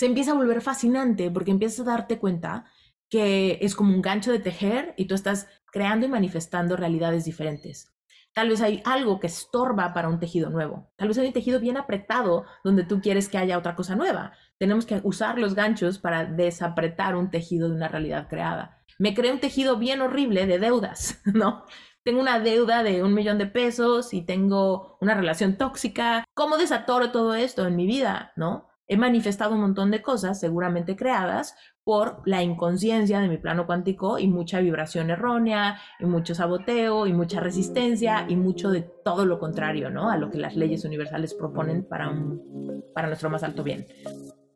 se empieza a volver fascinante porque empiezas a darte cuenta que es como un gancho de tejer y tú estás creando y manifestando realidades diferentes. Tal vez hay algo que estorba para un tejido nuevo. Tal vez hay un tejido bien apretado donde tú quieres que haya otra cosa nueva. Tenemos que usar los ganchos para desapretar un tejido de una realidad creada. Me creé un tejido bien horrible de deudas, ¿no? Tengo una deuda de un millón de pesos y tengo una relación tóxica. ¿Cómo desatoro todo esto en mi vida, no? He manifestado un montón de cosas, seguramente creadas, por la inconsciencia de mi plano cuántico y mucha vibración errónea, y mucho saboteo, y mucha resistencia, y mucho de todo lo contrario, ¿no? A lo que las leyes universales proponen para, para nuestro más alto bien.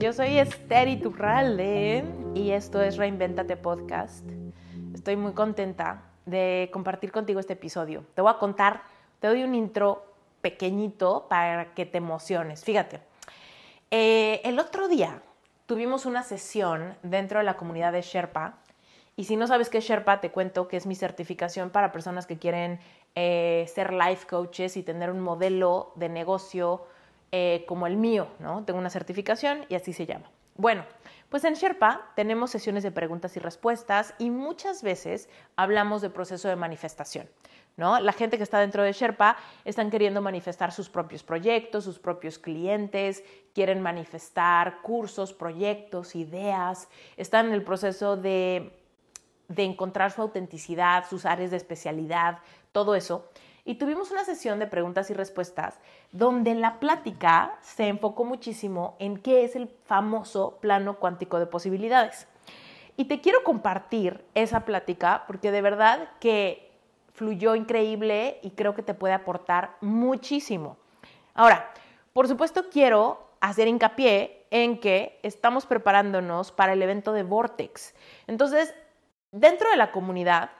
Yo soy Esther Iturralde y esto es Reinventate Podcast. Estoy muy contenta de compartir contigo este episodio. Te voy a contar, te doy un intro pequeñito para que te emociones. Fíjate, eh, el otro día tuvimos una sesión dentro de la comunidad de Sherpa y si no sabes qué es Sherpa, te cuento que es mi certificación para personas que quieren eh, ser life coaches y tener un modelo de negocio eh, como el mío, ¿no? Tengo una certificación y así se llama. Bueno, pues en Sherpa tenemos sesiones de preguntas y respuestas y muchas veces hablamos de proceso de manifestación. ¿No? La gente que está dentro de Sherpa están queriendo manifestar sus propios proyectos, sus propios clientes, quieren manifestar cursos, proyectos, ideas, están en el proceso de, de encontrar su autenticidad, sus áreas de especialidad, todo eso y tuvimos una sesión de preguntas y respuestas donde la plática se enfocó muchísimo en qué es el famoso plano cuántico de posibilidades. Y te quiero compartir esa plática porque de verdad que fluyó increíble y creo que te puede aportar muchísimo. Ahora, por supuesto quiero hacer hincapié en que estamos preparándonos para el evento de Vortex. Entonces, dentro de la comunidad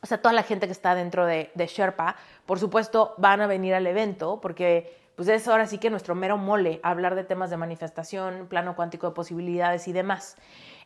o sea, toda la gente que está dentro de, Sherpa, por supuesto, van a venir al evento porque pues es ahora sí que nuestro mero mole hablar de temas de manifestación, plano cuántico de posibilidades y demás.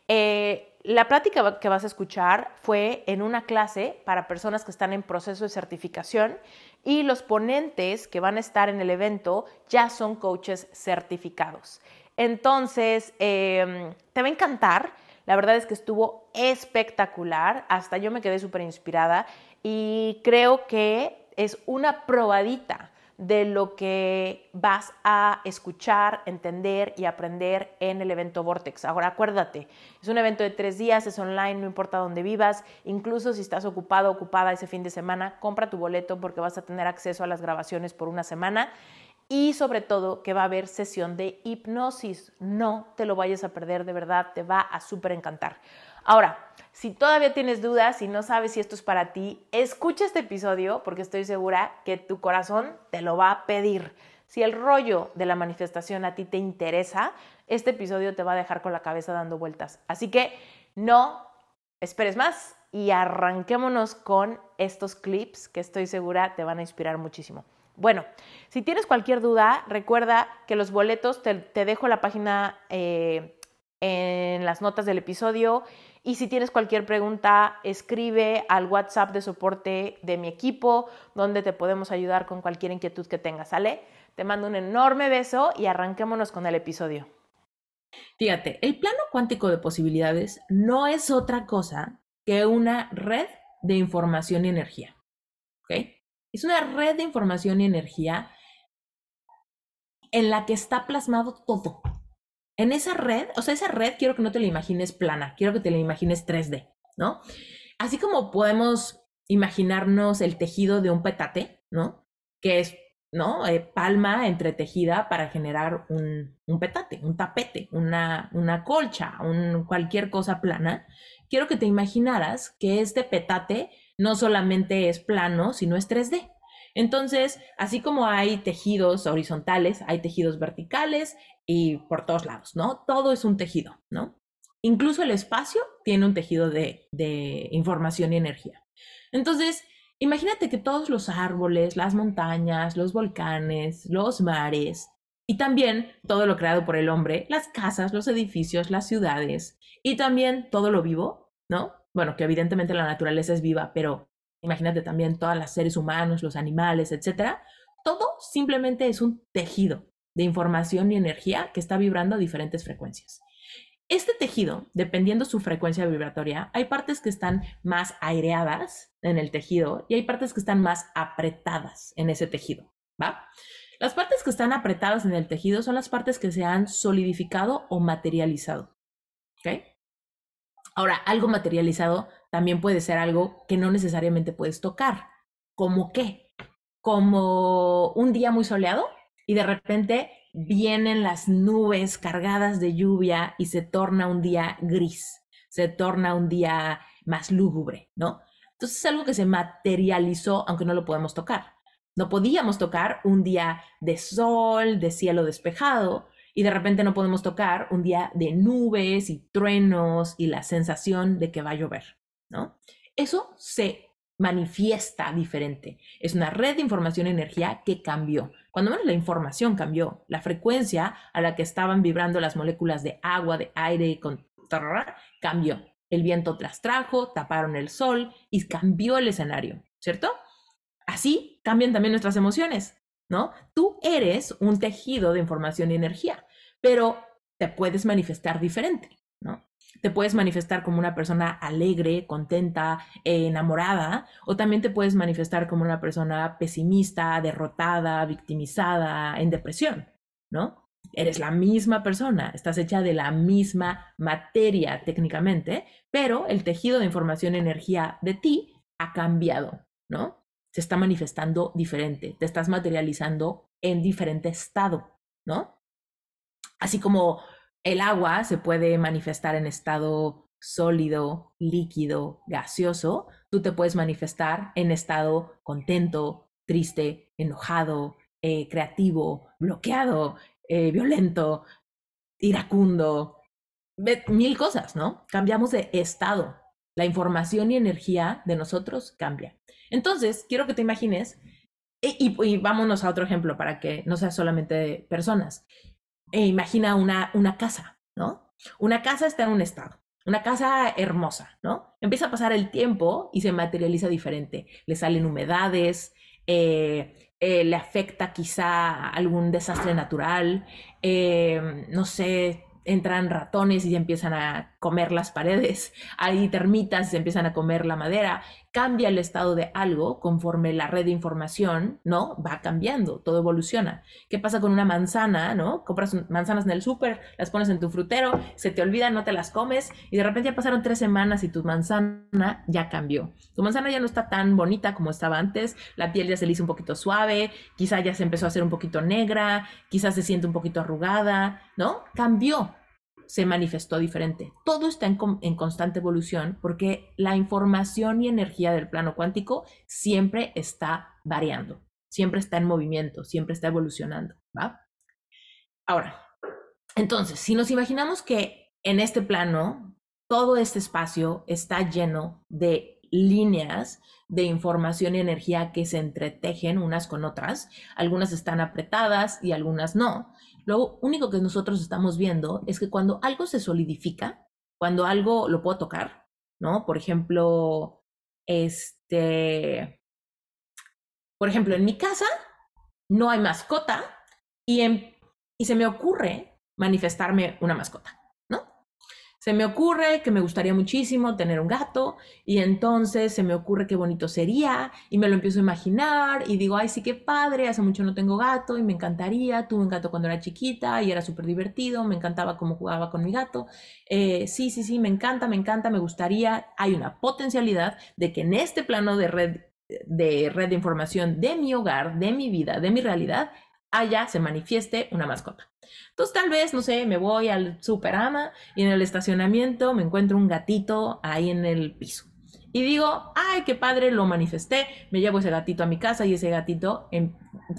Eh, la plática que vas a escuchar fue en una clase para personas que están en proceso de certificación y los ponentes que van a estar en el evento ya son coaches certificados. Entonces, em, te va a encantar la verdad es que estuvo espectacular, hasta yo me quedé súper inspirada y creo que es una probadita de lo que vas a escuchar, entender y aprender en el evento Vortex. Ahora acuérdate, es un evento de tres días, es online, no importa dónde vivas, incluso si estás ocupado, ocupada ese fin de semana, compra tu boleto porque vas a tener acceso a las grabaciones por una semana y sobre todo que va a haber sesión de hipnosis. No te lo vayas a perder, de verdad, te va a súper encantar. Ahora, si todavía tienes dudas y no sabes si esto es para ti, escucha este episodio porque estoy segura que tu corazón te lo va a pedir. Si el rollo de la manifestación a ti te interesa, este episodio te va a dejar con la cabeza dando vueltas. Así que no esperes más y arranquémonos con estos clips que estoy segura te van a inspirar muchísimo. Bueno, si tienes cualquier duda, recuerda que los boletos te, dejo la página eh, en las notas del episodio. Y si tienes cualquier pregunta, escribe al WhatsApp de soporte de mi equipo, donde te podemos ayudar con cualquier inquietud que tengas, ¿sale? Te mando un enorme beso y arranquémonos con el episodio. Fíjate, el plano cuántico de posibilidades no es otra cosa que una red de información y energía. ¿Ok? Es una red de información y energía en la que está plasmado todo. En esa red, o sea, esa red quiero que no te la imagines plana, quiero que te la imagines 3D, ¿no? Así como podemos imaginarnos el tejido de un petate, ¿no? Que es ¿no? Eh, palma entretejida para generar un, un petate, un tapete, una, una colcha, un, cualquier cosa plana. Quiero que te imaginaras que este petate no solamente es plano, sino es 3D. Entonces, así como hay tejidos horizontales, hay tejidos verticales y por todos lados, ¿no? Todo es un tejido, ¿no? Incluso el espacio tiene un tejido de, de información y energía. Entonces, imagínate que todos los árboles, las montañas, los volcanes, los mares y también todo lo creado por el hombre, las casas, los edificios, las ciudades y también todo lo vivo, ¿no? Bueno, que evidentemente la naturaleza es viva, pero imagínate también todos los seres humanos, los animales, etcétera. Todo simplemente es un tejido de información y energía que está vibrando a diferentes frecuencias. Este tejido, dependiendo su frecuencia vibratoria, hay partes que están más aireadas en el tejido y hay partes que están más apretadas en ese tejido. Las partes que están apretadas en el tejido son las partes que se han solidificado o materializado, ¿ok? Ahora, algo materializado también puede ser algo que no necesariamente puedes tocar. ¿Como qué? Como un día muy soleado y de repente vienen las nubes cargadas de lluvia y se torna un día gris, se torna un día más lúgubre, ¿no? Entonces es algo que se materializó aunque no lo podemos tocar. No podíamos tocar un día de sol, de cielo despejado, y de repente no podemos tocar un día de nubes y truenos y la sensación de que va a llover, ¿no? Eso se manifiesta diferente. Es una red de información y energía que cambió. Cuando menos la información cambió, la frecuencia a la que estaban vibrando las moléculas de agua, de aire, cambió. El viento las trajo, taparon el sol y cambió el escenario, ¿cierto? Así cambian también nuestras emociones. ¿No? Tú eres un tejido de información y energía, pero te puedes manifestar diferente, ¿no? Te puedes manifestar como una persona alegre, contenta, enamorada, o también te puedes manifestar como una persona pesimista, derrotada, victimizada, en depresión, ¿no? Eres la misma persona, estás hecha de la misma materia técnicamente, pero el tejido de información y energía de ti ha cambiado, ¿no? Se está manifestando diferente, te estás materializando en diferente estado, ¿no? Así como el agua se puede manifestar en estado sólido, líquido, gaseoso, tú te puedes manifestar en estado contento, triste, enojado, eh, creativo, bloqueado, eh, violento, iracundo, mil cosas, ¿no? Cambiamos de estado. La información y energía de nosotros cambia. Entonces, quiero que te imagines, y, vámonos a otro ejemplo para que no sea solamente personas. E imagina una, una casa, ¿no? Una casa está en un estado, una casa hermosa, ¿no? Empieza a pasar el tiempo y se materializa diferente. Le salen humedades, eh, eh, le afecta quizá algún desastre natural, eh, no sé, entran ratones y empiezan a comer las paredes, hay termitas y se empiezan a comer la madera, cambia el estado de algo conforme la red de información, ¿no? Va cambiando, todo evoluciona. ¿Qué pasa con una manzana, ¿no? Compras manzanas en el súper, las pones en tu frutero, se te olvidan, no te las comes y de repente ya pasaron tres semanas y tu manzana ya cambió. Tu manzana ya no está tan bonita como estaba antes, la piel ya se le hizo un poquito suave, quizá ya se empezó a hacer un poquito negra, quizás se siente un poquito arrugada, ¿no? Cambió se manifestó diferente. Todo está en, constante evolución porque la información y energía del plano cuántico siempre está variando, siempre está en movimiento, siempre está evolucionando. ¿va? Ahora, entonces, si nos imaginamos que en este plano todo este espacio está lleno de líneas de información y energía que se entretejen unas con otras, algunas están apretadas y algunas no, lo único que nosotros estamos viendo es que cuando algo se solidifica, cuando algo lo puedo tocar, ¿no? Por ejemplo, este, por ejemplo, en mi casa no hay mascota y, y se me ocurre manifestarme una mascota se me ocurre que me gustaría muchísimo tener un gato y entonces se me ocurre qué bonito sería y me lo empiezo a imaginar y digo, ay, sí, qué padre, hace mucho no tengo gato y me encantaría, tuve un gato cuando era chiquita y era súper divertido, me encantaba cómo jugaba con mi gato, eh, sí, sí, sí, me encanta, me encanta, me gustaría, hay una potencialidad de que en este plano de red de red de información de mi hogar, de mi vida, de mi realidad, allá se manifieste una mascota. Entonces tal vez, no sé, me voy al Superama y en el estacionamiento me encuentro un gatito ahí en el piso. Y digo, ay, qué padre, lo manifesté, me llevo ese gatito a mi casa y ese gatito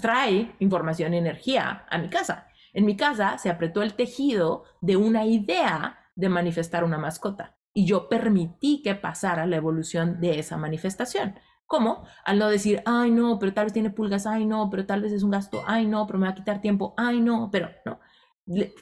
trae información y energía a mi casa. En mi casa se apretó el tejido de una idea de manifestar una mascota y yo permití que pasara la evolución de esa manifestación. ¿Cómo? Al no decir, ay, no, pero tal vez tiene pulgas, ay, no, pero tal vez es un gasto, ay, no, pero me va a quitar tiempo, ay, no, pero no.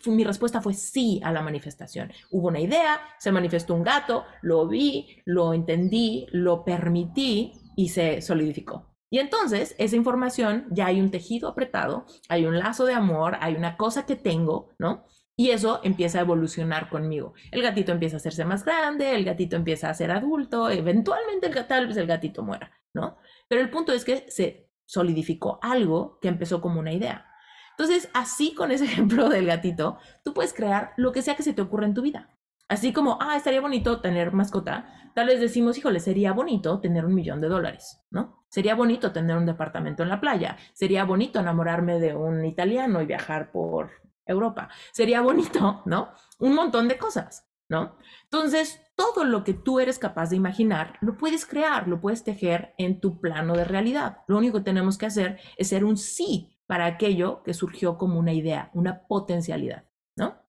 Mi respuesta fue sí a la manifestación. Hubo una idea, se manifestó un gato, lo vi, lo entendí, lo permití y se solidificó. Y entonces, esa información, ya hay un tejido apretado, hay un lazo de amor, hay una cosa que tengo, ¿no? Y eso empieza a evolucionar conmigo. El gatito empieza a hacerse más grande, el gatito empieza a ser adulto, eventualmente el, tal vez el gatito muera, ¿no? Pero el punto es que se solidificó algo que empezó como una idea. Entonces, así con ese ejemplo del gatito, tú puedes crear lo que sea que se te ocurra en tu vida. Así como, ah, estaría bonito tener mascota, tal vez decimos, híjole, sería bonito tener un millón de dólares, ¿no? Sería bonito tener un departamento en la playa, sería bonito enamorarme de un italiano y viajar por Europa. Sería bonito, ¿no? Un montón de cosas, ¿no? Entonces, todo lo que tú eres capaz de imaginar, lo puedes crear, lo puedes tejer en tu plano de realidad. Lo único que tenemos que hacer es ser un sí para aquello que surgió como una idea, una potencialidad, ¿no?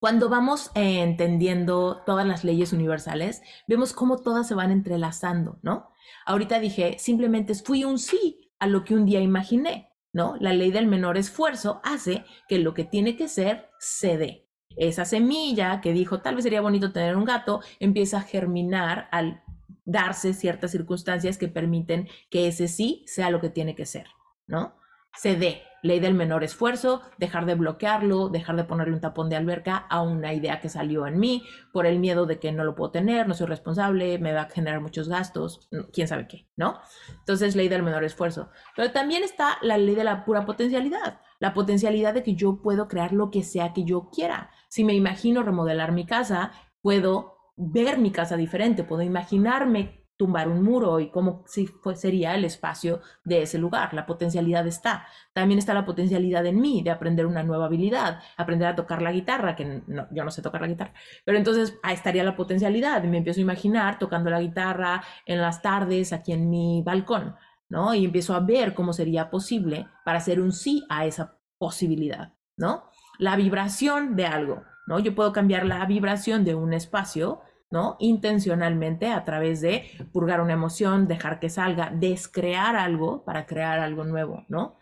Cuando vamos eh, entendiendo todas las leyes universales, vemos cómo todas se van entrelazando, ¿no? Ahorita dije, simplemente fui un sí a lo que un día imaginé. ¿No? La ley del menor esfuerzo hace que lo que tiene que ser se dé. Esa semilla que dijo, tal vez sería bonito tener un gato, empieza a germinar al darse ciertas circunstancias que permiten que ese sí sea lo que tiene que ser, ¿no? Se dé ley del menor esfuerzo, dejar de bloquearlo, dejar de ponerle un tapón de alberca a una idea que salió en mí por el miedo de que no lo puedo tener, no soy responsable, me va a generar muchos gastos, quién sabe qué, ¿no? Entonces, ley del menor esfuerzo. Pero también está la ley de la pura potencialidad, la potencialidad de que yo puedo crear lo que sea que yo quiera. Si me imagino remodelar mi casa, puedo ver mi casa diferente, puedo imaginarme tumbar un muro y cómo si sería el espacio de ese lugar. La potencialidad está. También está la potencialidad en mí de aprender una nueva habilidad, aprender a tocar la guitarra, que yo no sé tocar la guitarra, pero entonces estaría la potencialidad. Me empiezo a imaginar tocando la guitarra en las tardes aquí en mi balcón, ¿no? Y empiezo a ver cómo sería posible para hacer un sí a esa posibilidad, ¿no? La vibración de algo, ¿no? Yo puedo cambiar la vibración de un espacio ¿no? Intencionalmente a través de purgar una emoción, dejar que salga, descrear algo para crear algo nuevo, ¿no?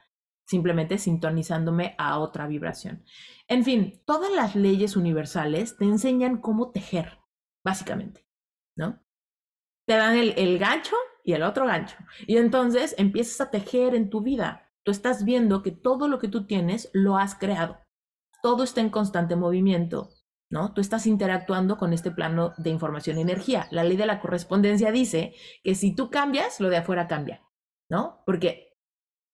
Simplemente sintonizándome a otra vibración. En fin, todas las leyes universales te enseñan cómo tejer, básicamente, ¿no? Te dan el, el gancho y el otro gancho. Y entonces empiezas a tejer en tu vida. Tú estás viendo que todo lo que tú tienes lo has creado. Todo está en constante movimiento ¿no? Tú estás interactuando con este plano de información y energía. La ley de la correspondencia dice que si tú cambias, lo de afuera cambia, ¿no? Porque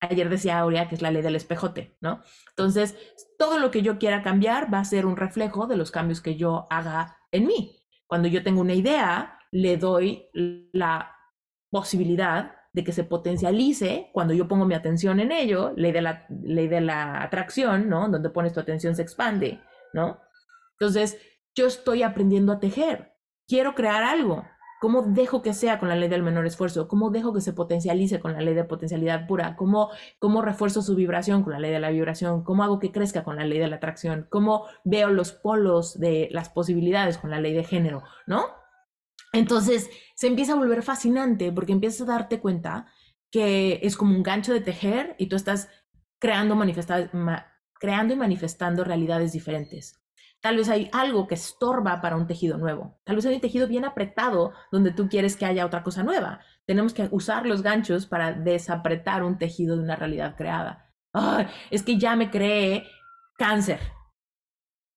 ayer decía Aurea que es la ley del espejote, ¿no? Entonces, todo lo que yo quiera cambiar va a ser un reflejo de los cambios que yo haga en mí. Cuando yo tengo una idea, le doy la posibilidad de que se potencialice cuando yo pongo mi atención en ello, ley de la, ley de la atracción, ¿no? Donde pones tu atención se expande, ¿no? Entonces, yo estoy aprendiendo a tejer. Quiero crear algo. ¿Cómo dejo que sea con la ley del menor esfuerzo? ¿Cómo dejo que se potencialice con la ley de potencialidad pura? ¿Cómo, ¿Cómo refuerzo su vibración con la ley de la vibración? ¿Cómo hago que crezca con la ley de la atracción? ¿Cómo veo los polos de las posibilidades con la ley de género? ¿No? Entonces se empieza a volver fascinante porque empiezas a darte cuenta que es como un gancho de tejer y tú estás creando, creando y manifestando realidades diferentes. Tal vez hay algo que estorba para un tejido nuevo. Tal vez hay un tejido bien apretado donde tú quieres que haya otra cosa nueva. Tenemos que usar los ganchos para desapretar un tejido de una realidad creada. es que ya me creé cáncer.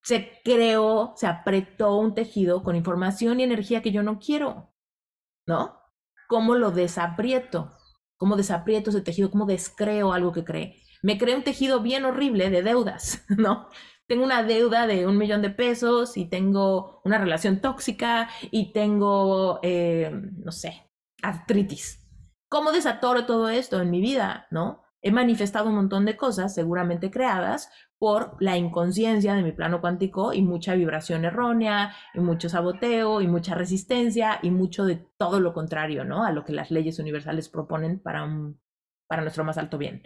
Se creó, se apretó un tejido con información y energía que yo no quiero. ¿No? ¿Cómo lo desaprieto? ¿Cómo desaprieto ese tejido? ¿Cómo descreo algo que cree? Me creé un tejido bien horrible de deudas, ¿no? Tengo una deuda de un millón de pesos y tengo una relación tóxica y tengo, eh, no sé, artritis. ¿cómo desatoro todo esto en mi vida? ¿No? He manifestado un montón de cosas, seguramente creadas por la inconsciencia de mi plano cuántico y mucha vibración errónea, y mucho saboteo, y mucha resistencia, y mucho de todo lo contrario, ¿no? A lo que las leyes universales proponen para, para nuestro más alto bien.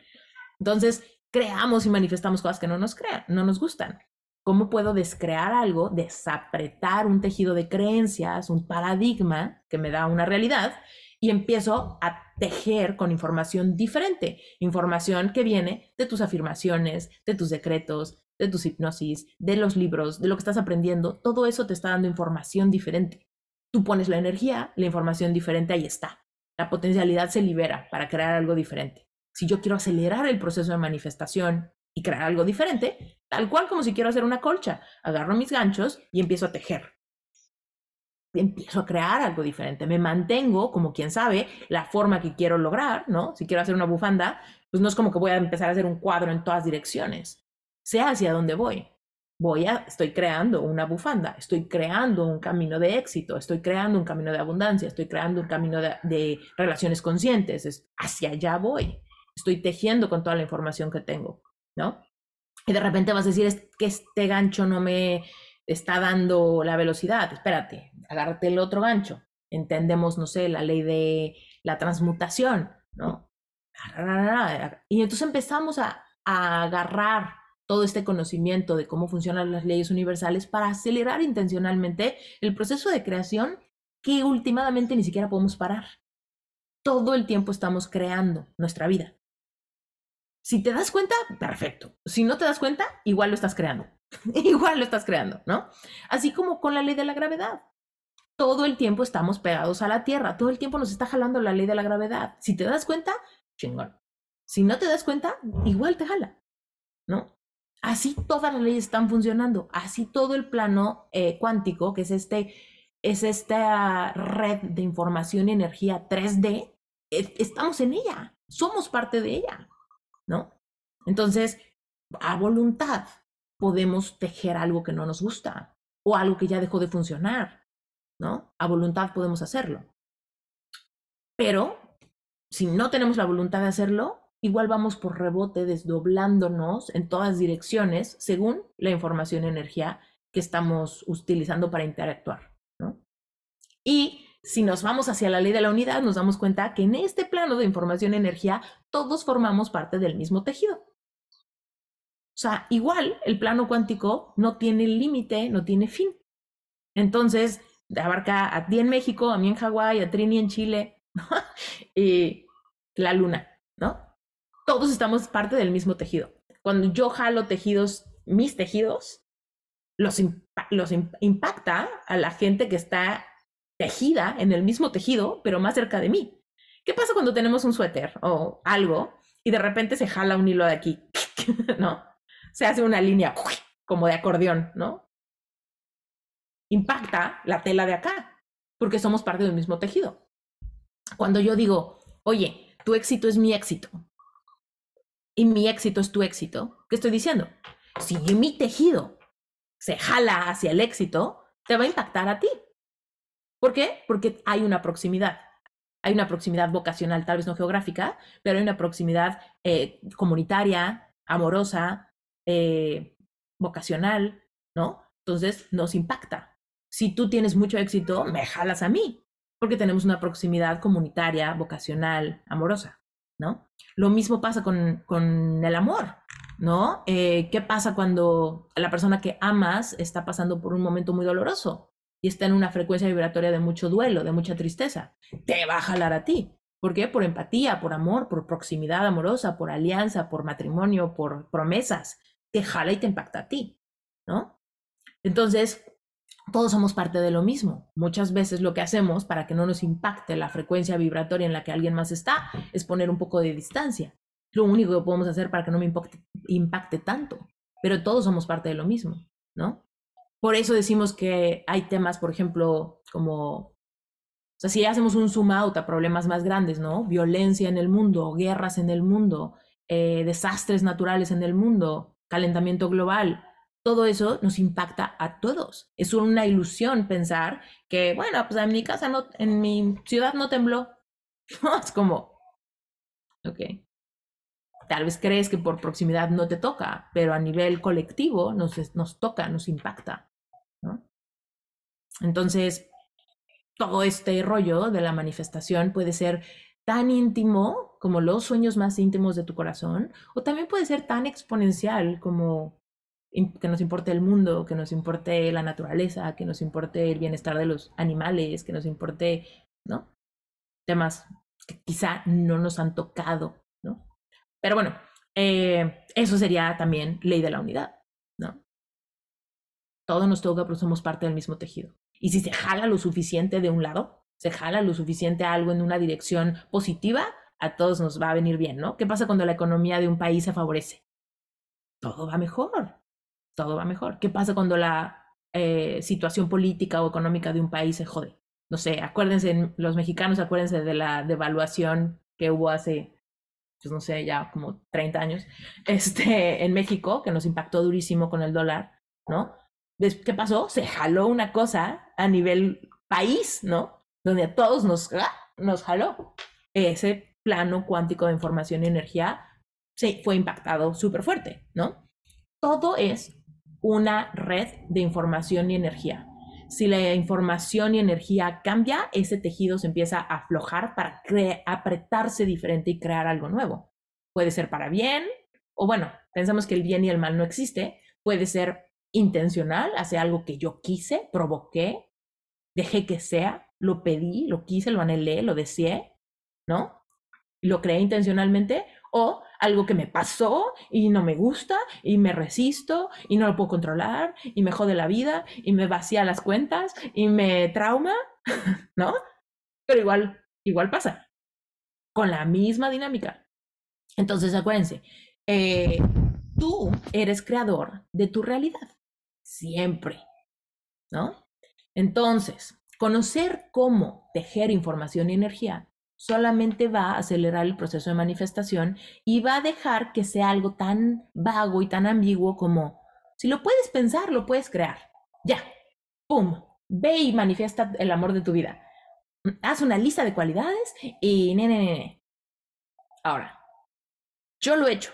Entonces, creamos y manifestamos cosas que no nos crean, no nos gustan. ¿Cómo puedo descrear algo, desapretar un tejido de creencias, un paradigma que me da una realidad y empiezo a tejer con información diferente, información que viene de tus afirmaciones, de tus decretos, de tus hipnosis, de los libros, de lo que estás aprendiendo, todo eso te está dando información diferente. Tú pones la energía, la información diferente ahí está. La potencialidad se libera para crear algo diferente. Si yo quiero acelerar el proceso de manifestación y crear algo diferente, tal cual como si quiero hacer una colcha, agarro mis ganchos y empiezo a tejer empiezo a crear algo diferente, me mantengo como quien sabe la forma que quiero lograr, ¿no? Si quiero hacer una bufanda, pues no es como que voy a empezar a hacer un cuadro en todas direcciones, sé hacia dónde voy. Voy a, estoy creando una bufanda, estoy creando un camino de éxito, estoy creando un camino de abundancia, estoy creando un camino de, relaciones conscientes, es, hacia allá voy. Estoy tejiendo con toda la información que tengo, ¿no? Y de repente vas a decir, es que este gancho no me, está dando la velocidad, espérate, agárrate el otro gancho. Entendemos, no sé, la ley de la transmutación, ¿no? Y entonces empezamos a, a agarrar todo este conocimiento de cómo funcionan las leyes universales para acelerar intencionalmente el proceso de creación que últimamente ni siquiera podemos parar. Todo el tiempo estamos creando nuestra vida. Si te das cuenta, perfecto. Si no te das cuenta, igual lo estás creando. igual lo estás creando, ¿no? Así como con la ley de la gravedad. Todo el tiempo estamos pegados a la Tierra, todo el tiempo nos está jalando la ley de la gravedad. Si te das cuenta, chingón. Si no te das cuenta, igual te jala, ¿no? Así todas las leyes están funcionando, así todo el plano eh, cuántico, que es, este, es esta red de información y energía 3D, estamos en ella, somos parte de ella, ¿no? Entonces, a voluntad, podemos tejer algo que no nos gusta o algo que ya dejó de funcionar, ¿no? A voluntad podemos hacerlo. Pero si no tenemos la voluntad de hacerlo, igual vamos por rebote desdoblándonos en todas direcciones según la información y energía que estamos utilizando para interactuar, ¿no? Y si nos vamos hacia la ley de la unidad, nos damos cuenta que en este plano de información y energía todos formamos parte del mismo tejido. O sea, igual el plano cuántico no tiene límite, no tiene fin. Entonces, abarca a ti en México, a mí en Hawái, a Trini en Chile, y la luna, ¿no? Todos estamos parte del mismo tejido. Cuando yo jalo tejidos, mis tejidos, los impacta a la gente que está tejida en el mismo tejido, pero más cerca de mí. ¿Qué pasa cuando tenemos un suéter o algo y de repente se jala un hilo de aquí? ¿No? se hace una línea como de acordeón, ¿no? Impacta la tela de acá, porque somos parte del mismo tejido. Cuando yo digo, oye, tu éxito es mi éxito y mi éxito es tu éxito, ¿qué estoy diciendo? Si mi tejido se jala hacia el éxito, te va a impactar a ti. ¿Por qué? Porque hay una proximidad. Hay una proximidad vocacional, tal vez no geográfica, pero hay una proximidad eh, comunitaria, amorosa, eh, vocacional, ¿no? Entonces nos impacta. Si tú tienes mucho éxito, me jalas a mí, porque tenemos una proximidad comunitaria, vocacional, amorosa, ¿no? Lo mismo pasa con, con el amor, ¿no? Eh, ¿Qué pasa cuando la persona que amas está pasando por un momento muy doloroso y está en una frecuencia vibratoria de mucho duelo, de mucha tristeza? Te va a jalar a ti. ¿Por qué? Por empatía, por amor, por proximidad amorosa, por alianza, por matrimonio, por promesas te jala y te impacta a ti, ¿no? Entonces, todos somos parte de lo mismo. Muchas veces lo que hacemos para que no nos impacte la frecuencia vibratoria en la que alguien más está es poner un poco de distancia. Lo único que podemos hacer para que no me impacte, impacte tanto. Pero todos somos parte de lo mismo, ¿no? Por eso decimos que hay temas, por ejemplo, como, si hacemos un zoom out a problemas más grandes, ¿no? Violencia en el mundo, guerras en el mundo, eh, desastres naturales en el mundo, calentamiento global, todo eso nos impacta a todos. Es una ilusión pensar que, bueno, pues en mi casa, no, en mi ciudad no tembló. es como, ¿ok? Tal vez crees que por proximidad no te toca, pero a nivel colectivo nos, nos toca, nos impacta. Entonces, todo este rollo de la manifestación puede ser tan íntimo como los sueños más íntimos de tu corazón, o también puede ser tan exponencial como que nos importe el mundo, que nos importe la naturaleza, que nos importe el bienestar de los animales, que nos importe, ¿no? Temas que quizá no nos han tocado, ¿no? Pero bueno, eh, eso sería también ley de la unidad, ¿no? Todo nos toca, pero somos parte del mismo tejido. Y si se jala lo suficiente de un lado, se jala lo suficiente algo en una dirección positiva, a todos nos va a venir bien, ¿no? ¿Qué pasa cuando la economía de un país se favorece? Todo va mejor, todo va mejor. ¿Qué pasa cuando la eh, situación política o económica de un país se jode? No sé, acuérdense, los mexicanos acuérdense de la devaluación que hubo hace, pues no sé, ya como 30 años, este, en México, que nos impactó durísimo con el dólar, ¿no? ¿Qué pasó? Se jaló una cosa a nivel país, ¿no? Donde a todos nos, ¡ah! nos jaló. Ese plano cuántico de información y energía se fue impactado súper fuerte, ¿no? Todo es una red de información y energía. Si la información y energía cambia, ese tejido se empieza a aflojar para apretarse diferente y crear algo nuevo. Puede ser para bien, o bueno, pensamos que el bien y el mal no existe, puede ser intencional, hace algo que yo quise, provoqué, dejé que sea, lo pedí, lo quise, lo anhelé, lo deseé, ¿no? Lo creé intencionalmente, o algo que me pasó y no me gusta y me resisto y no lo puedo controlar y me jode la vida y me vacía las cuentas y me trauma, ¿no? Pero igual, igual pasa, con la misma dinámica. Entonces, acuérdense, eh, tú eres creador de tu realidad, siempre, ¿no? Entonces, conocer cómo tejer información y energía solamente va a acelerar el proceso de manifestación y va a dejar que sea algo tan vago y tan ambiguo como, si lo puedes pensar, lo puedes crear. Ya, ¡pum! Ve y manifiesta el amor de tu vida. Haz una lista de cualidades y ne, Ahora, yo lo he hecho.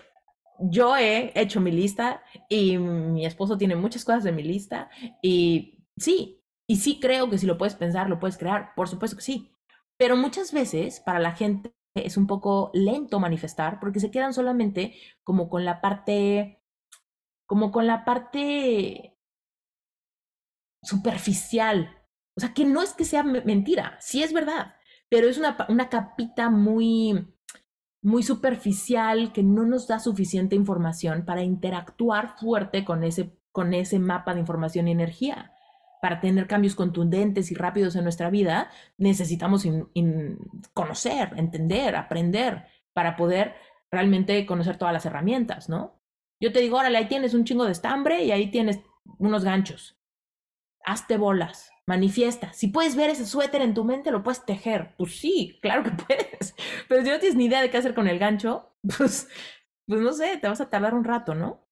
Yo he hecho mi lista y mi esposo tiene muchas cosas de mi lista y sí, y sí creo que si lo puedes pensar, lo puedes crear. Por supuesto que sí. Pero muchas veces para la gente es un poco lento manifestar porque se quedan solamente como con la parte, como con la parte superficial. O sea, que no es que sea mentira, sí es verdad, pero es una, una capita muy, muy superficial que no nos da suficiente información para interactuar fuerte con ese, con ese mapa de información y energía para tener cambios contundentes y rápidos en nuestra vida, necesitamos conocer, entender, aprender para poder realmente conocer todas las herramientas, ¿no? Yo te digo, órale, ahí tienes un chingo de estambre y ahí tienes unos ganchos. Hazte bolas, manifiesta. Si puedes ver ese suéter en tu mente, lo puedes tejer. Pues sí, claro que puedes. Pero si no tienes ni idea de qué hacer con el gancho, pues, pues no sé, te vas a tardar un rato, ¿no?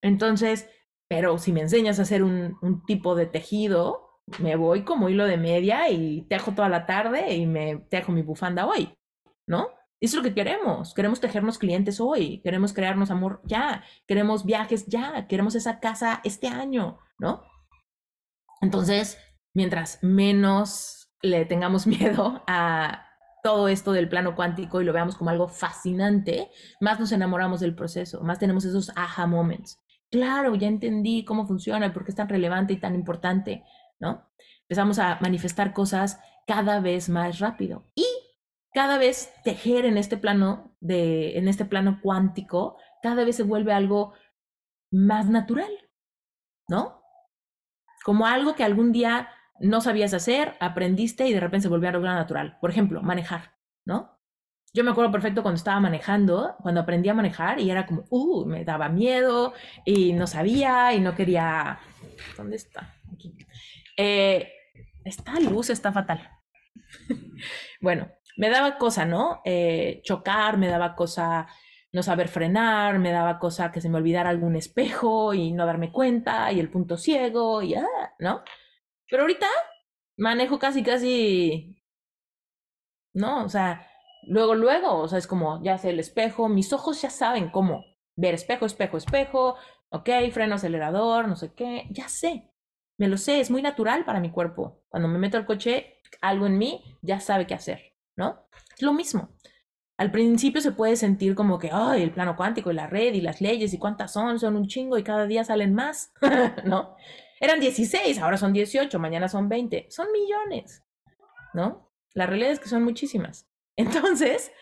Entonces, pero si me enseñas a hacer un, tipo de tejido, me voy como hilo de media y tejo toda la tarde y me tejo mi bufanda hoy, ¿no? Eso es lo que queremos. Queremos tejernos clientes hoy, queremos crearnos amor ya, queremos viajes ya, queremos esa casa este año, ¿no? Entonces, mientras menos le tengamos miedo a todo esto del plano cuántico y lo veamos como algo fascinante, más nos enamoramos del proceso, más tenemos esos aha moments claro, ya entendí cómo funciona, por qué es tan relevante y tan importante, ¿no? Empezamos a manifestar cosas cada vez más rápido y cada vez tejer en este plano de en este plano cuántico, cada vez se vuelve algo más natural, ¿no? Como algo que algún día no sabías hacer, aprendiste y de repente se volvió algo natural. Por ejemplo, manejar, ¿no? Yo me acuerdo perfecto cuando estaba manejando, cuando aprendí a manejar y era como, uh, me daba miedo y no sabía y no quería... ¿Dónde está? Aquí. Eh, esta luz está fatal. bueno, me daba cosa, ¿no? Eh, chocar, me daba cosa no saber frenar, me daba cosa que se me olvidara algún espejo y no darme cuenta y el punto ciego y ah, ¿no? Pero ahorita manejo casi, casi, ¿no? O sea, luego, luego, o sea, es como, ya sé el espejo, mis ojos ya saben cómo ver espejo, espejo, espejo, ok, freno acelerador, no sé qué, ya sé, me lo sé, es muy natural para mi cuerpo. Cuando me meto al coche, algo en mí ya sabe qué hacer, ¿no? Es lo mismo. Al principio se puede sentir como que, ay, el plano cuántico y la red y las leyes y cuántas son, son un chingo y cada día salen más, ¿no? Eran 16, ahora son 18, mañana son 20, son millones, ¿no? La realidad es que son muchísimas. Entonces,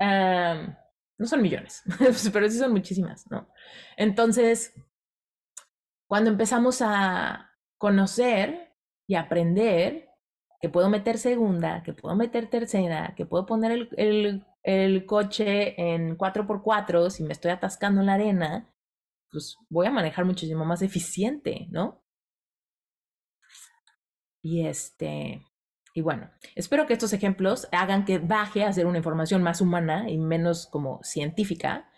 no son millones, pero sí son muchísimas, ¿no? Entonces, cuando empezamos a conocer y aprender que puedo meter segunda, que puedo meter tercera, que puedo poner el coche en 4x4 si me estoy atascando en la arena, pues voy a manejar muchísimo más eficiente, ¿no? Y este, y bueno, espero que estos ejemplos hagan que baje a ser una información más humana y menos como científica.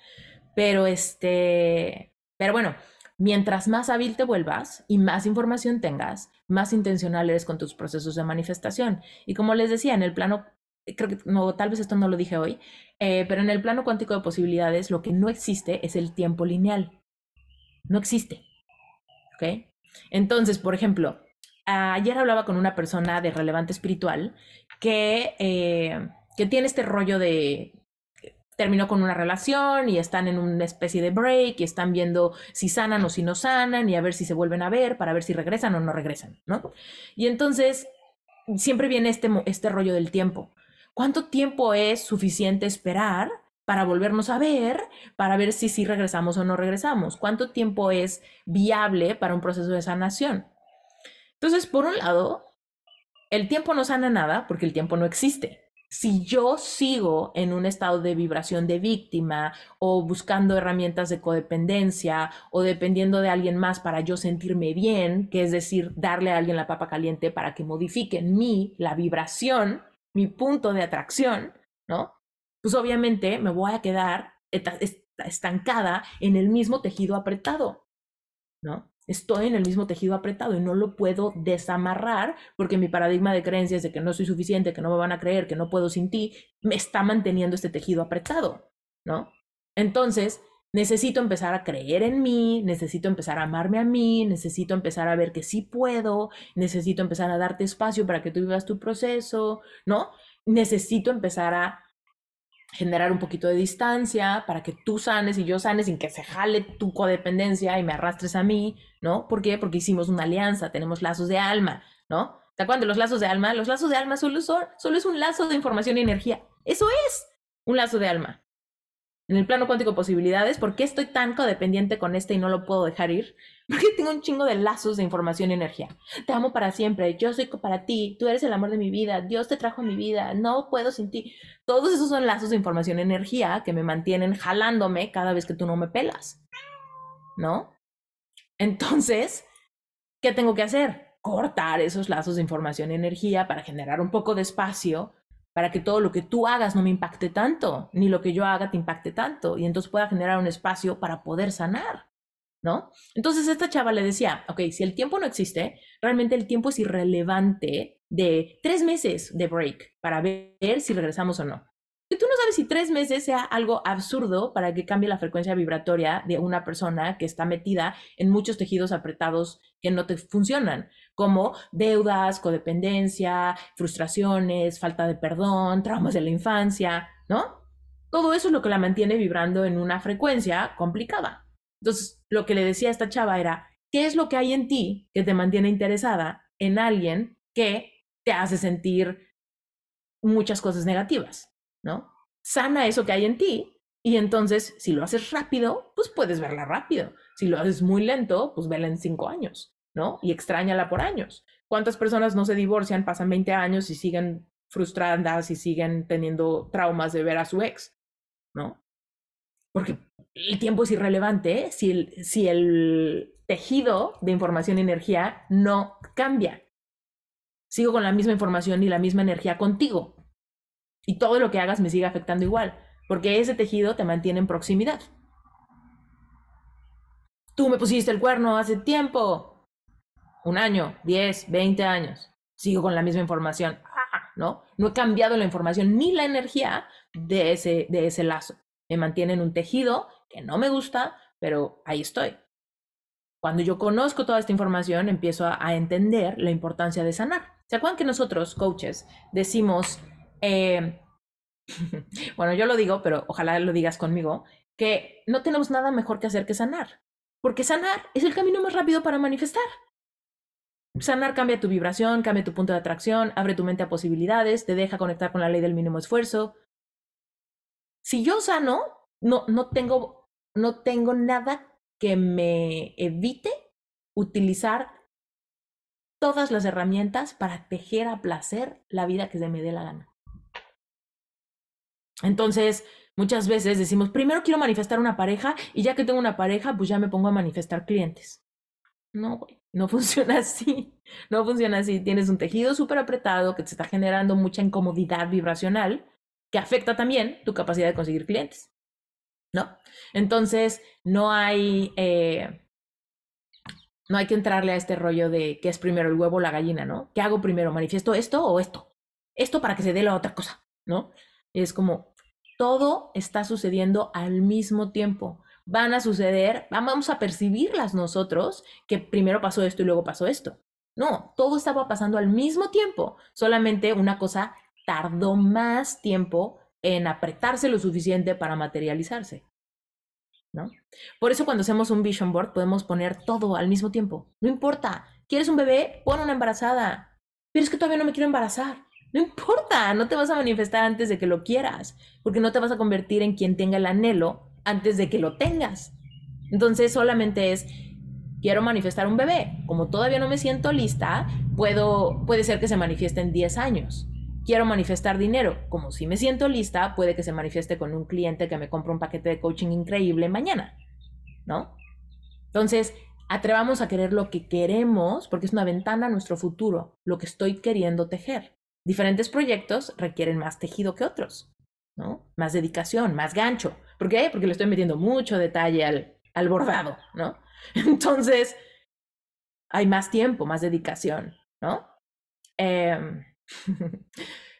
Pero este, pero bueno, mientras más hábil te vuelvas y más información tengas, más intencional eres con tus procesos de manifestación. Y como les decía, en el plano, creo que no, tal vez esto no lo dije hoy, eh, pero en el plano cuántico de posibilidades lo que no existe es el tiempo lineal. No existe. ¿Ok? Entonces, por ejemplo, ayer hablaba con una persona de relevante espiritual que, eh, que tiene este rollo de terminó con una relación y están en una especie de break y están viendo si sanan o si no sanan y a ver si se vuelven a ver para ver si regresan o no regresan, ¿no? Y entonces siempre viene este, este rollo del tiempo. ¿Cuánto tiempo es suficiente esperar para volvernos a ver, para ver si sí regresamos o no regresamos? ¿Cuánto tiempo es viable para un proceso de sanación? Entonces, por un lado, el tiempo no sana nada porque el tiempo no existe. Si yo sigo en un estado de vibración de víctima o buscando herramientas de codependencia o dependiendo de alguien más para yo sentirme bien, que es decir, darle a alguien la papa caliente para que modifique en mí la vibración, mi punto de atracción, ¿no? Pues obviamente me voy a quedar estancada en el mismo tejido apretado, ¿no? Estoy en el mismo tejido apretado y no lo puedo desamarrar porque mi paradigma de creencias de que no soy suficiente, que no me van a creer, que no puedo sin ti, me está manteniendo este tejido apretado, ¿no? Entonces, necesito empezar a creer en mí, necesito empezar a amarme a mí, necesito empezar a ver que sí puedo, necesito empezar a darte espacio para que tú vivas tu proceso, ¿no? Necesito empezar a generar un poquito de distancia para que tú sanes y yo sane sin que se jale tu codependencia y me arrastres a mí, ¿no? ¿Por qué? Porque hicimos una alianza, tenemos lazos de alma, ¿no? ¿Te acuerdas de los lazos de alma? Los lazos de alma solo, son, solo es un lazo de información y energía. Eso es un lazo de alma en el plano cuántico posibilidades, ¿por qué estoy tan codependiente con este y no lo puedo dejar ir? Porque tengo un chingo de lazos de información y energía. Te amo para siempre, yo soy para ti, tú eres el amor de mi vida, Dios te trajo a mi vida, no puedo sin ti. Todos esos son lazos de información y energía que me mantienen jalándome cada vez que tú no me pelas. ¿No? Entonces, ¿qué tengo que hacer? Cortar esos lazos de información y energía para generar un poco de espacio para que todo lo que tú hagas no me impacte tanto, ni lo que yo haga te impacte tanto, y entonces pueda generar un espacio para poder sanar, ¿no? Entonces esta chava le decía, ok, si el tiempo no existe, realmente el tiempo es irrelevante de tres meses de break para ver si regresamos o no. Y tú no sabes si tres meses sea algo absurdo para que cambie la frecuencia vibratoria de una persona que está metida en muchos tejidos apretados que no te funcionan como deudas, codependencia, frustraciones, falta de perdón, traumas de la infancia, ¿no? Todo eso es lo que la mantiene vibrando en una frecuencia complicada. Entonces, lo que le decía a esta chava era, ¿qué es lo que hay en ti que te mantiene interesada en alguien que te hace sentir muchas cosas negativas, ¿no? Sana eso que hay en ti y entonces, si lo haces rápido, pues puedes verla rápido. Si lo haces muy lento, pues vela en cinco años. ¿no? Y extrañala por años. ¿Cuántas personas no se divorcian, pasan 20 años y siguen frustradas y siguen teniendo traumas de ver a su ex, ¿no? Porque el tiempo es irrelevante ¿eh? si, el, si el tejido de información y energía no cambia. Sigo con la misma información y la misma energía contigo. Y todo lo que hagas me sigue afectando igual, porque ese tejido te mantiene en proximidad. Tú me pusiste el cuerno hace tiempo un año, 10, 20 años, sigo con la misma información. Ah, ¿no? No he cambiado la información ni la energía de ese, de ese lazo. Me mantiene en un tejido que no me gusta, pero ahí estoy. Cuando yo conozco toda esta información, empiezo a, entender la importancia de sanar. ¿Se acuerdan que nosotros, coaches, decimos, eh, bueno, yo lo digo, pero ojalá lo digas conmigo, que no tenemos nada mejor que hacer que sanar? Porque sanar es el camino más rápido para manifestar. Sanar cambia tu vibración, cambia tu punto de atracción, abre tu mente a posibilidades, te deja conectar con la ley del mínimo esfuerzo. Si yo sano, no, no, tengo, no tengo nada que me evite utilizar todas las herramientas para tejer a placer la vida que se me dé la gana. Entonces, muchas veces decimos, primero quiero manifestar una pareja y ya que tengo una pareja, pues ya me pongo a manifestar clientes. No, güey, no funciona así. No funciona así. Tienes un tejido súper apretado que te está generando mucha incomodidad vibracional que afecta también tu capacidad de conseguir clientes. ¿No? Entonces, no hay, eh, no hay que entrarle a este rollo de qué es primero el huevo o la gallina, ¿no? ¿Qué hago primero? ¿Manifiesto esto o esto? Esto para que se dé la otra cosa, ¿no? Es como, todo está sucediendo al mismo tiempo. Van a suceder, vamos a percibirlas nosotros, que primero pasó esto y luego pasó esto. No, todo estaba pasando al mismo tiempo, solamente una cosa tardó más tiempo en apretarse lo suficiente para materializarse. ¿No? Por eso cuando hacemos un vision board podemos poner todo al mismo tiempo. No importa, ¿quieres un bebé? Pon una embarazada. Pero es que todavía no me quiero embarazar. No importa, no te vas a manifestar antes de que lo quieras, porque no te vas a convertir en quien tenga el anhelo antes de que lo tengas. Entonces solamente es, quiero manifestar un bebé. Como todavía no me siento lista, puedo, puede ser que se manifieste en 10 años quiero manifestar dinero. Como si me siento lista, puede que se manifieste con un cliente que me compra un paquete de coaching increíble mañana, ¿no? Entonces, atrevamos a querer lo que queremos, porque es una ventana a nuestro futuro, lo que estoy queriendo tejer. Diferentes proyectos requieren más tejido que otros, ¿no? Más dedicación, más gancho. ¿Por qué? Porque le estoy metiendo mucho detalle al, al bordado, ¿no? Entonces, hay más tiempo, más dedicación, ¿no? Eh,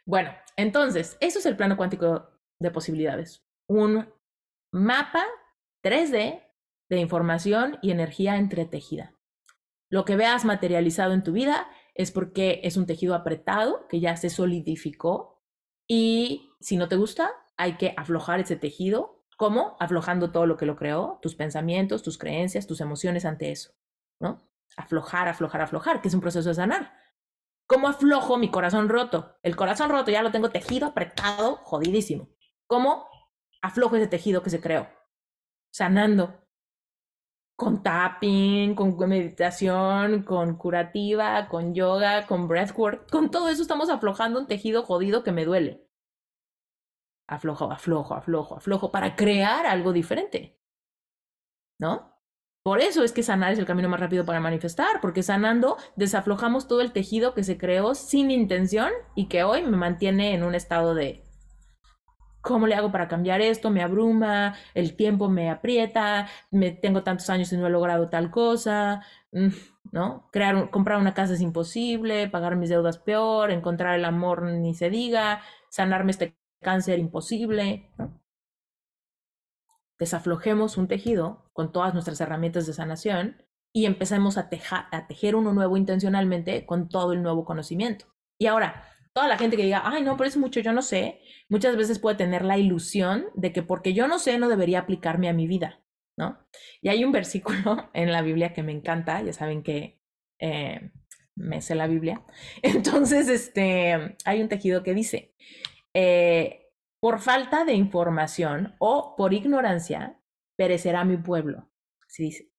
bueno, entonces, eso es el plano cuántico de posibilidades. Un mapa 3D de información y energía entretejida. Lo que veas materializado en tu vida es porque es un tejido apretado que ya se solidificó y si no te gusta, hay que aflojar ese tejido. ¿Cómo? Aflojando todo lo que lo creó, tus pensamientos, tus creencias, tus emociones ante eso, ¿no? Aflojar, aflojar, aflojar, que es un proceso de sanar. ¿Cómo aflojo mi corazón roto? El corazón roto ya lo tengo tejido, apretado, jodidísimo. ¿Cómo aflojo ese tejido que se creó? Sanando. Con tapping, con meditación, con curativa, con yoga, con breathwork. Con todo eso estamos aflojando un tejido jodido que me duele. Aflojo, aflojo, aflojo, aflojo para crear algo diferente. ¿No? Por eso es que sanar es el camino más rápido para manifestar, porque sanando desaflojamos todo el tejido que se creó sin intención y que hoy me mantiene en un estado de ¿cómo le hago para cambiar esto? Me abruma, el tiempo me aprieta, me tengo tantos años y no he logrado tal cosa, mm, ¿no? Crear, comprar una casa es imposible, pagar mis deudas peor, encontrar el amor ni se diga, sanarme este cáncer imposible, ¿no? Desaflojemos un tejido con todas nuestras herramientas de sanación y empecemos a, a tejer uno nuevo intencionalmente con todo el nuevo conocimiento. Y ahora, toda la gente que diga, ay, no, pero es mucho, yo no sé, muchas veces puede tener la ilusión de que porque yo no sé, no debería aplicarme a mi vida, ¿no? Y hay un versículo en la Biblia que me encanta, ya saben que eh, me sé la Biblia. Entonces, este, hay un tejido que dice, eh, por falta de información o por ignorancia, perecerá mi pueblo. Así dice.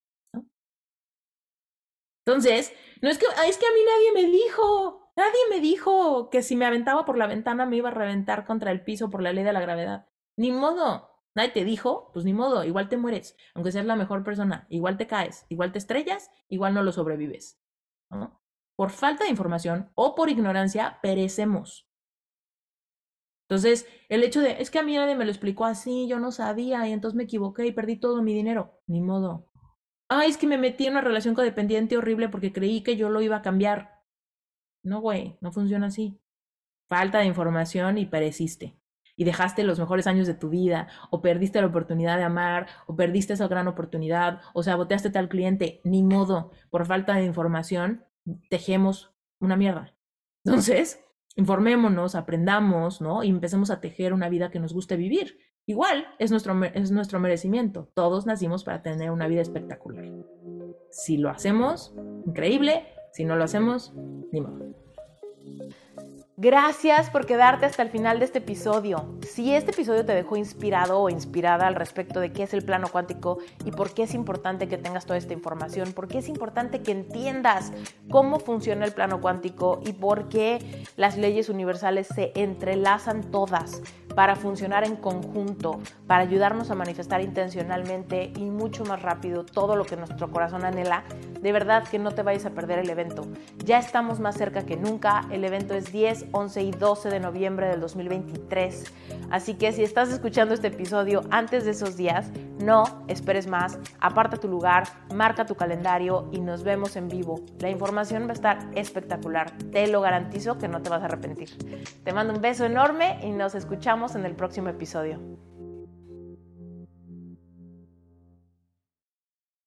Entonces, no es que, es que a mí nadie me dijo, nadie me dijo que si me aventaba por la ventana me iba a reventar contra el piso por la ley de la gravedad. Ni modo. Nadie te dijo, pues ni modo, igual te mueres, aunque seas la mejor persona, igual te caes, igual te estrellas, igual no lo sobrevives. Por falta de información o por ignorancia, perecemos. Entonces, el hecho de, es que a mí nadie me lo explicó así, yo no sabía y entonces me equivoqué y perdí todo mi dinero. Ni modo. Ay, es que me metí en una relación codependiente horrible porque creí que yo lo iba a cambiar. No, güey, no funciona así. falta de información y pereciste. Y dejaste los mejores años de tu vida, o perdiste la oportunidad de amar, o perdiste esa gran oportunidad, o saboteaste tal cliente. Ni modo, por falta de información, tejemos una mierda. Entonces, informémonos, aprendamos, ¿no? Y empecemos a tejer una vida que nos guste vivir. Igual es nuestro, es nuestro merecimiento. Todos nacimos para tener una vida espectacular. Si lo hacemos, increíble. Si no lo hacemos, ni modo. Gracias por quedarte hasta el final de este episodio. Si este episodio te dejó inspirado o inspirada al respecto de qué es el plano cuántico y por qué es importante que tengas toda esta información, por qué es importante que entiendas cómo funciona el plano cuántico y por qué las leyes universales se entrelazan todas para funcionar en conjunto, para ayudarnos a manifestar intencionalmente y mucho más rápido todo lo que nuestro corazón anhela, de verdad que no te vayas a perder el evento. Ya estamos más cerca que nunca, el evento es 10, 11 y 12 de noviembre del 2023, así que si estás escuchando este episodio antes de esos días, no esperes más, aparta tu lugar, marca tu calendario y nos vemos en vivo. La información va a estar espectacular, te lo garantizo que no te vas a arrepentir. Te mando un beso enorme y nos escuchamos en el próximo episodio.